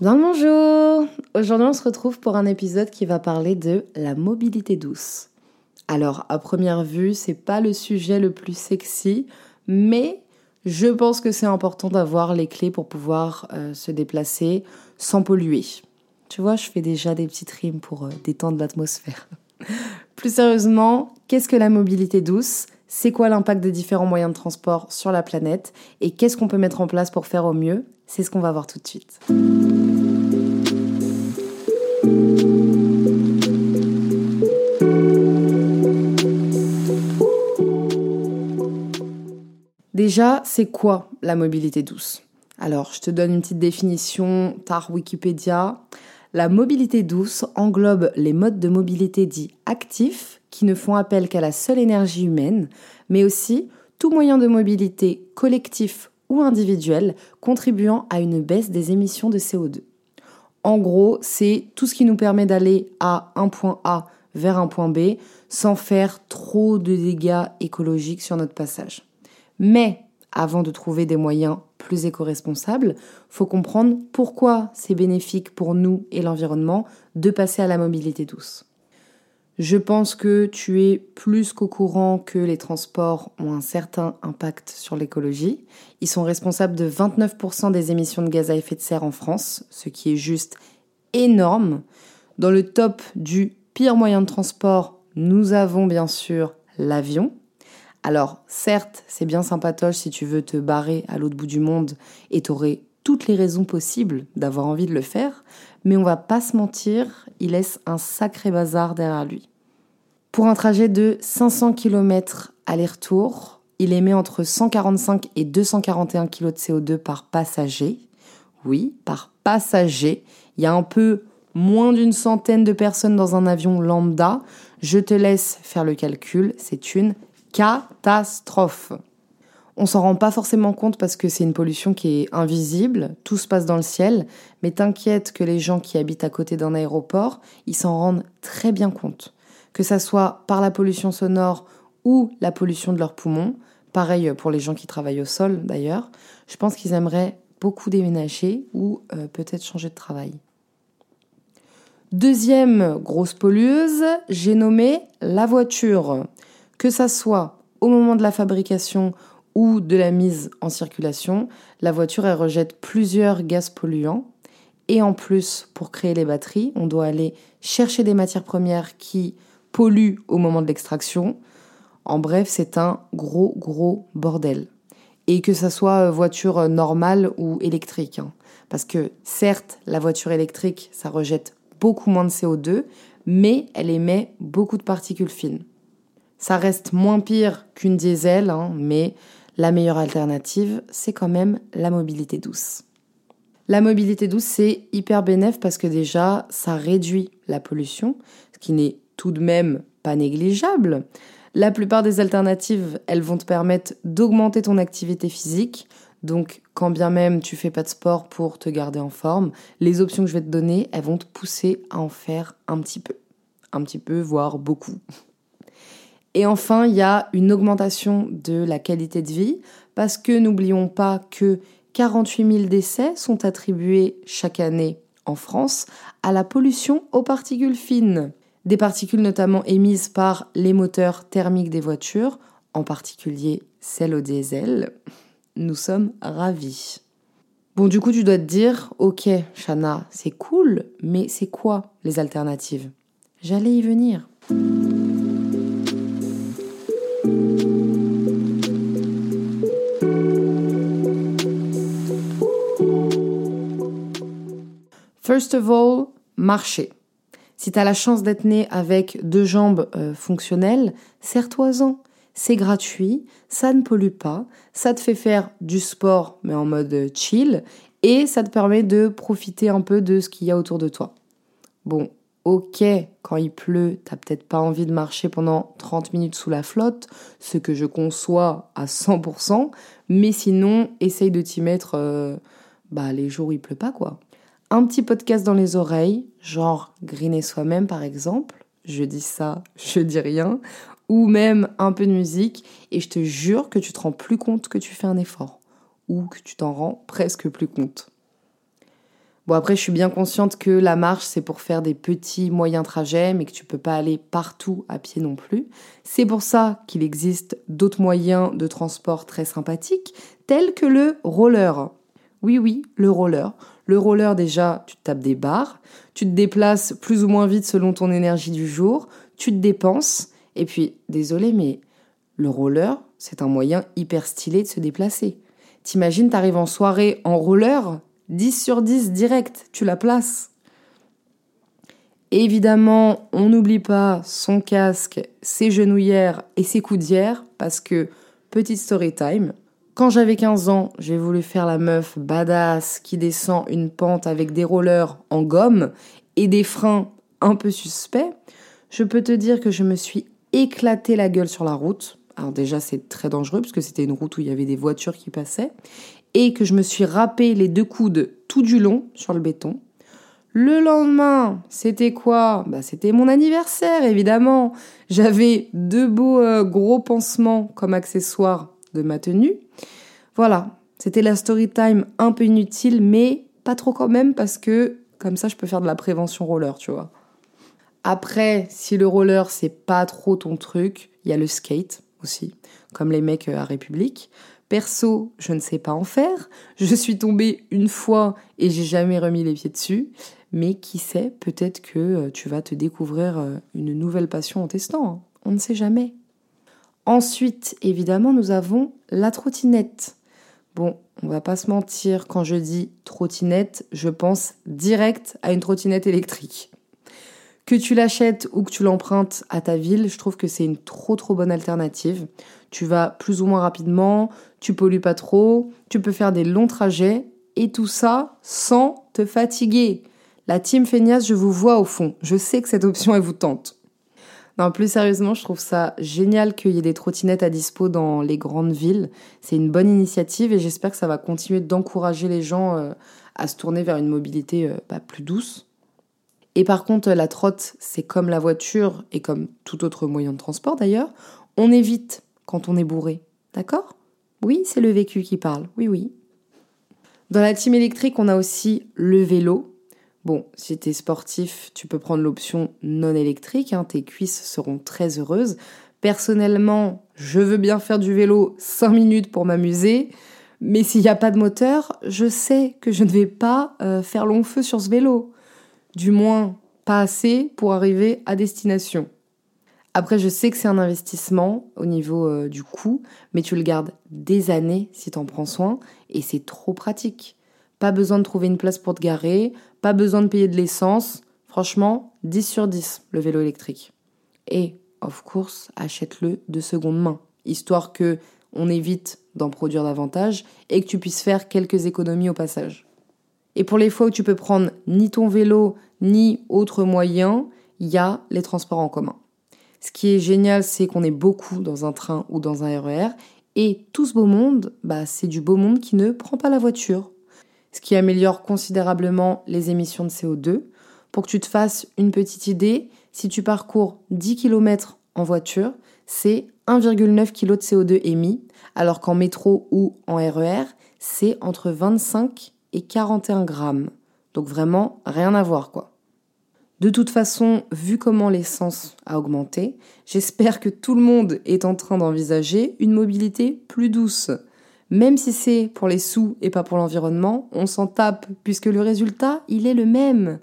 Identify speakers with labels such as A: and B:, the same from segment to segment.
A: Bien le bonjour Aujourd'hui on se retrouve pour un épisode qui va parler de la mobilité douce. Alors à première vue c'est pas le sujet le plus sexy, mais je pense que c'est important d'avoir les clés pour pouvoir euh, se déplacer sans polluer. Tu vois, je fais déjà des petites rimes pour euh, détendre l'atmosphère. plus sérieusement, qu'est-ce que la mobilité douce? C'est quoi l'impact des différents moyens de transport sur la planète? Et qu'est-ce qu'on peut mettre en place pour faire au mieux? C'est ce qu'on va voir tout de suite. Déjà, c'est quoi la mobilité douce? Alors, je te donne une petite définition tar Wikipédia. La mobilité douce englobe les modes de mobilité dits actifs qui ne font appel qu'à la seule énergie humaine, mais aussi tout moyen de mobilité collectif ou individuel contribuant à une baisse des émissions de CO2. En gros, c'est tout ce qui nous permet d'aller à un point A vers un point B sans faire trop de dégâts écologiques sur notre passage. Mais avant de trouver des moyens plus éco-responsables, faut comprendre pourquoi c'est bénéfique pour nous et l'environnement de passer à la mobilité douce. Je pense que tu es plus qu'au courant que les transports ont un certain impact sur l'écologie. Ils sont responsables de 29% des émissions de gaz à effet de serre en France, ce qui est juste énorme. Dans le top du pire moyen de transport, nous avons bien sûr l'avion. Alors certes, c'est bien sympatoche si tu veux te barrer à l'autre bout du monde et t'aurais toutes les raisons possibles d'avoir envie de le faire, mais on va pas se mentir, il laisse un sacré bazar derrière lui. Pour un trajet de 500 km aller-retour, il émet entre 145 et 241 kg de CO2 par passager. Oui, par passager. Il y a un peu moins d'une centaine de personnes dans un avion lambda. Je te laisse faire le calcul, c'est une catastrophe. On s'en rend pas forcément compte parce que c'est une pollution qui est invisible, tout se passe dans le ciel, mais t'inquiète que les gens qui habitent à côté d'un aéroport, ils s'en rendent très bien compte. Que ça soit par la pollution sonore ou la pollution de leurs poumons, pareil pour les gens qui travaillent au sol d'ailleurs, je pense qu'ils aimeraient beaucoup déménager ou euh, peut-être changer de travail. Deuxième grosse pollueuse, j'ai nommé la voiture. Que ça soit au moment de la fabrication ou de la mise en circulation, la voiture rejette plusieurs gaz polluants. Et en plus, pour créer les batteries, on doit aller chercher des matières premières qui polluent au moment de l'extraction. En bref, c'est un gros, gros bordel. Et que ça soit voiture normale ou électrique. Hein. Parce que certes, la voiture électrique, ça rejette beaucoup moins de CO2, mais elle émet beaucoup de particules fines. Ça reste moins pire qu'une diesel, hein, mais la meilleure alternative, c'est quand même la mobilité douce. La mobilité douce, c'est hyper bénéf parce que déjà, ça réduit la pollution, ce qui n'est tout de même pas négligeable. La plupart des alternatives, elles vont te permettre d'augmenter ton activité physique. Donc, quand bien même tu fais pas de sport pour te garder en forme, les options que je vais te donner, elles vont te pousser à en faire un petit peu. Un petit peu, voire beaucoup. Et enfin, il y a une augmentation de la qualité de vie, parce que n'oublions pas que 48 000 décès sont attribués chaque année en France à la pollution aux particules fines. Des particules notamment émises par les moteurs thermiques des voitures, en particulier celles au diesel. Nous sommes ravis. Bon, du coup, tu dois te dire, ok, Shana, c'est cool, mais c'est quoi les alternatives? J'allais y venir. First of all, marcher. Si tu as la chance d'être né avec deux jambes euh, fonctionnelles, serre-toi-en. C'est gratuit, ça ne pollue pas, ça te fait faire du sport mais en mode chill et ça te permet de profiter un peu de ce qu'il y a autour de toi. Bon, ok, quand il pleut, t'as peut-être pas envie de marcher pendant 30 minutes sous la flotte, ce que je conçois à 100%, mais sinon, essaye de t'y mettre euh, bah, les jours où il pleut pas, quoi. Un petit podcast dans les oreilles, genre griner soi-même par exemple, je dis ça, je dis rien, ou même un peu de musique, et je te jure que tu te rends plus compte que tu fais un effort, ou que tu t'en rends presque plus compte. Bon après je suis bien consciente que la marche c'est pour faire des petits moyens trajets mais que tu peux pas aller partout à pied non plus. C'est pour ça qu'il existe d'autres moyens de transport très sympathiques tels que le roller. Oui oui, le roller. Le roller déjà, tu te tapes des barres, tu te déplaces plus ou moins vite selon ton énergie du jour, tu te dépenses et puis désolé mais le roller, c'est un moyen hyper stylé de se déplacer. T'imagines, t'arrives en soirée en roller, 10 sur 10 direct, tu la places. Évidemment, on n'oublie pas son casque, ses genouillères et ses coudières parce que, petite story time, quand j'avais 15 ans, j'ai voulu faire la meuf badass qui descend une pente avec des rollers en gomme et des freins un peu suspects. Je peux te dire que je me suis éclaté la gueule sur la route. Alors déjà c'est très dangereux parce que c'était une route où il y avait des voitures qui passaient et que je me suis râpé les deux coudes tout du long sur le béton. Le lendemain, c'était quoi? Bah c'était mon anniversaire évidemment. J'avais deux beaux euh, gros pansements comme accessoire de ma tenue. Voilà, c'était la story time un peu inutile mais pas trop quand même parce que comme ça je peux faire de la prévention roller, tu vois. Après, si le roller c'est pas trop ton truc, il y a le skate aussi, comme les mecs euh, à République. Perso, je ne sais pas en faire. Je suis tombée une fois et j'ai jamais remis les pieds dessus. Mais qui sait, peut-être que euh, tu vas te découvrir euh, une nouvelle passion en testant. Hein. On ne sait jamais. Ensuite, évidemment, nous avons la trottinette. Bon, on va pas se mentir, quand je dis trottinette, je pense direct à une trottinette électrique. Que tu l'achètes ou que tu l'empruntes à ta ville, je trouve que c'est une trop trop bonne alternative. Tu vas plus ou moins rapidement, tu pollues pas trop, tu peux faire des longs trajets et tout ça sans te fatiguer. La team feignasse, je vous vois au fond. Je sais que cette option elle vous tente. Non, plus sérieusement, je trouve ça génial qu'il y ait des trottinettes à dispo dans les grandes villes. C'est une bonne initiative et j'espère que ça va continuer d'encourager les gens euh, à se tourner vers une mobilité euh, bah, plus douce. Et par contre, la trotte, c'est comme la voiture et comme tout autre moyen de transport d'ailleurs, on évite quand on est bourré. D'accord? Oui, c'est le vécu qui parle. Oui, oui. Dans la team électrique, on a aussi le vélo. Bon, si t'es sportif, tu peux prendre l'option non électrique, hein, tes cuisses seront très heureuses. Personnellement, je veux bien faire du vélo 5 minutes pour m'amuser, mais s'il n'y a pas de moteur, je sais que je ne vais pas euh, faire long feu sur ce vélo du moins pas assez pour arriver à destination. Après, je sais que c'est un investissement au niveau euh, du coût, mais tu le gardes des années si tu en prends soin, et c'est trop pratique. Pas besoin de trouver une place pour te garer, pas besoin de payer de l'essence. Franchement, 10 sur 10 le vélo électrique. Et, of course, achète-le de seconde main, histoire que on évite d'en produire davantage et que tu puisses faire quelques économies au passage. Et pour les fois où tu peux prendre ni ton vélo ni autre moyen, il y a les transports en commun. Ce qui est génial, c'est qu'on est beaucoup dans un train ou dans un RER. E et tout ce beau monde, bah, c'est du beau monde qui ne prend pas la voiture. Ce qui améliore considérablement les émissions de CO2. Pour que tu te fasses une petite idée, si tu parcours 10 km en voiture, c'est 1,9 kg de CO2 émis, alors qu'en métro ou en RER, e c'est entre 25 et 41 grammes. Donc vraiment, rien à voir quoi. De toute façon, vu comment l'essence a augmenté, j'espère que tout le monde est en train d'envisager une mobilité plus douce. Même si c'est pour les sous et pas pour l'environnement, on s'en tape puisque le résultat, il est le même.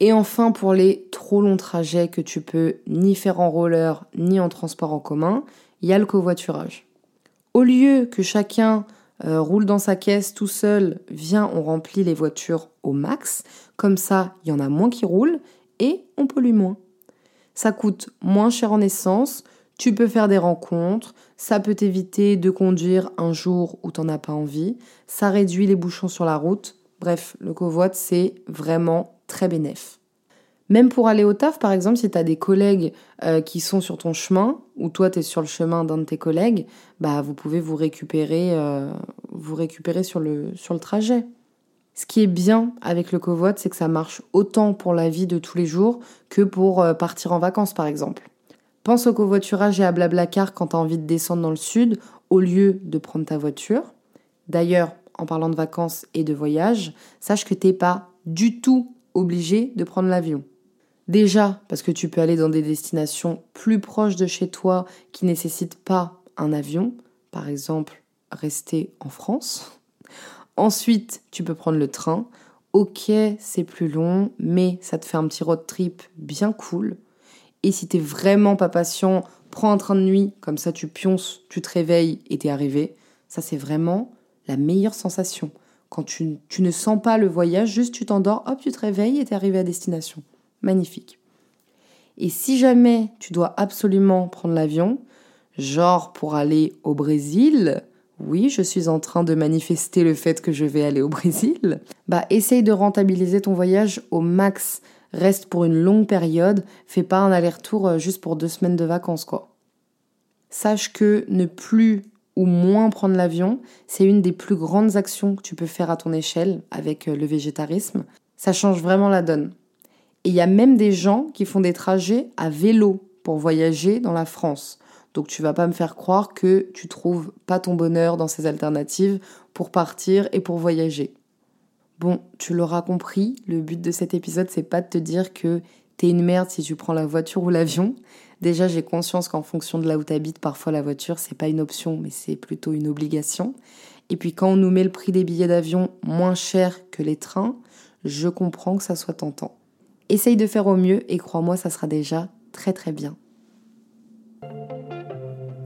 A: Et enfin, pour les trop longs trajets que tu peux ni faire en roller ni en transport en commun, il y a le covoiturage. Au lieu que chacun euh, roule dans sa caisse tout seul, viens, on remplit les voitures max. Comme ça, il y en a moins qui roulent et on pollue moins. Ça coûte moins cher en essence, tu peux faire des rencontres, ça peut t'éviter de conduire un jour où t'en as pas envie, ça réduit les bouchons sur la route. Bref, le covoit, c'est vraiment très bénéf. Même pour aller au taf, par exemple, si tu as des collègues euh, qui sont sur ton chemin, ou toi tu es sur le chemin d'un de tes collègues, bah vous pouvez vous récupérer, euh, vous récupérer sur le, sur le trajet. Ce qui est bien avec le covoit, c'est que ça marche autant pour la vie de tous les jours que pour euh, partir en vacances, par exemple. Pense au covoiturage et à Blablacar quand tu as envie de descendre dans le sud, au lieu de prendre ta voiture. D'ailleurs, en parlant de vacances et de voyage, sache que t'es pas du tout obligé de prendre l'avion. Déjà parce que tu peux aller dans des destinations plus proches de chez toi qui nécessitent pas un avion, par exemple rester en France. Ensuite, tu peux prendre le train. Ok, c'est plus long, mais ça te fait un petit road trip bien cool. Et si t'es vraiment pas patient, prends un train de nuit, comme ça tu pionces, tu te réveilles et t'es arrivé. Ça c'est vraiment la meilleure sensation. Quand tu, tu ne sens pas le voyage, juste tu t'endors, hop, tu te réveilles et t'es arrivé à destination magnifique. Et si jamais tu dois absolument prendre l'avion, genre pour aller au Brésil, oui, je suis en train de manifester le fait que je vais aller au Brésil, bah essaye de rentabiliser ton voyage au max. Reste pour une longue période, fais pas un aller-retour euh, juste pour deux semaines de vacances, quoi. Sache que ne plus ou moins prendre l'avion, c'est une des plus grandes actions que tu peux faire à ton échelle avec euh, le végétarisme. Ça change vraiment la donne. Et il y a même des gens qui font des trajets à vélo pour voyager dans la France. Donc tu vas pas me faire croire que tu trouves pas ton bonheur dans ces alternatives pour partir et pour voyager. Bon, tu l'auras compris, le but de cet épisode c'est pas de te dire que t'es une merde si tu prends la voiture ou l'avion. Déjà, j'ai conscience qu'en fonction de là où t'habites, parfois la voiture c'est pas une option, mais c'est plutôt une obligation. Et puis quand on nous met le prix des billets d'avion moins cher que les trains, je comprends que ça soit tentant. Essaye de faire au mieux et crois-moi, ça sera déjà très très bien.